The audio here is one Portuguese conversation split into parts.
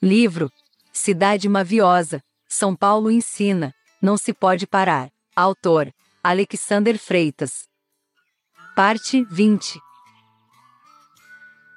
Livro Cidade Maviosa, São Paulo ensina, não se pode parar. Autor Alexander Freitas. Parte 20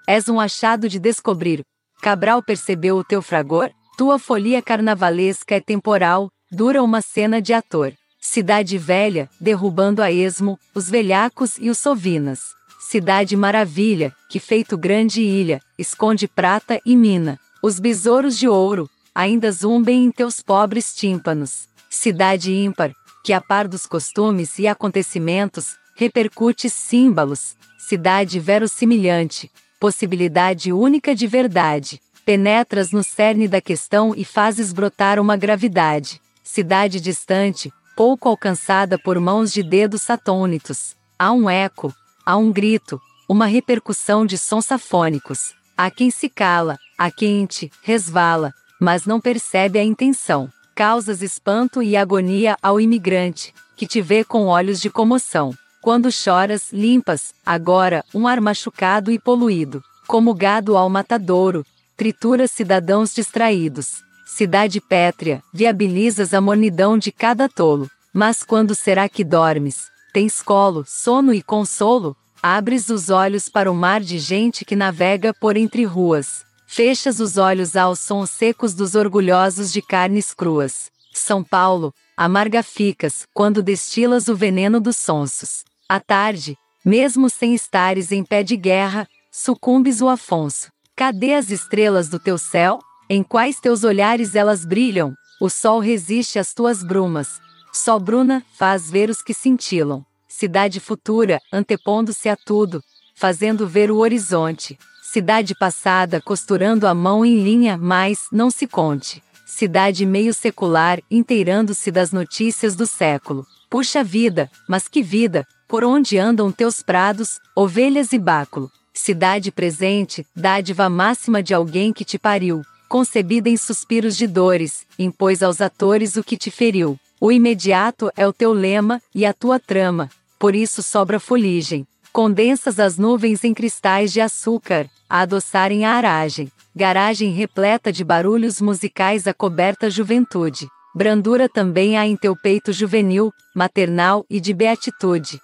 És um achado de descobrir. Cabral percebeu o teu fragor? Tua folia carnavalesca é temporal, dura uma cena de ator. Cidade velha, derrubando a esmo, os velhacos e os sovinas. Cidade maravilha, que feito grande ilha, esconde prata e mina. Os besouros de ouro, ainda zumbem em teus pobres tímpanos. Cidade ímpar, que a par dos costumes e acontecimentos, repercute símbolos. Cidade verossimilhante, possibilidade única de verdade. Penetras no cerne da questão e fazes brotar uma gravidade. Cidade distante, pouco alcançada por mãos de dedos satônitos. Há um eco, há um grito, uma repercussão de sons safônicos. Há quem se cala, há quem te resvala, mas não percebe a intenção. Causas espanto e agonia ao imigrante, que te vê com olhos de comoção. Quando choras, limpas, agora, um ar machucado e poluído. Como gado ao matadouro, tritura cidadãos distraídos. Cidade pétrea, viabilizas a mornidão de cada tolo. Mas quando será que dormes? Tens colo, sono e consolo? Abres os olhos para o mar de gente que navega por entre ruas. Fechas os olhos aos sons secos dos orgulhosos de carnes cruas. São Paulo, amarga ficas, quando destilas o veneno dos sonsos. À tarde, mesmo sem estares em pé de guerra, sucumbes o Afonso. Cadê as estrelas do teu céu? Em quais teus olhares elas brilham? O sol resiste às tuas brumas. Só Bruna faz ver os que cintilam. Cidade futura, antepondo-se a tudo, fazendo ver o horizonte. Cidade passada costurando a mão em linha, mas não se conte. Cidade meio secular, inteirando-se das notícias do século. Puxa vida, mas que vida, por onde andam teus prados, ovelhas e báculo? Cidade presente, dádiva máxima de alguém que te pariu, concebida em suspiros de dores, impôs aos atores o que te feriu. O imediato é o teu lema e a tua trama, por isso sobra fuligem. Condensas as nuvens em cristais de açúcar, a adoçarem a aragem. Garagem repleta de barulhos musicais a coberta juventude. Brandura também há em teu peito juvenil, maternal e de beatitude.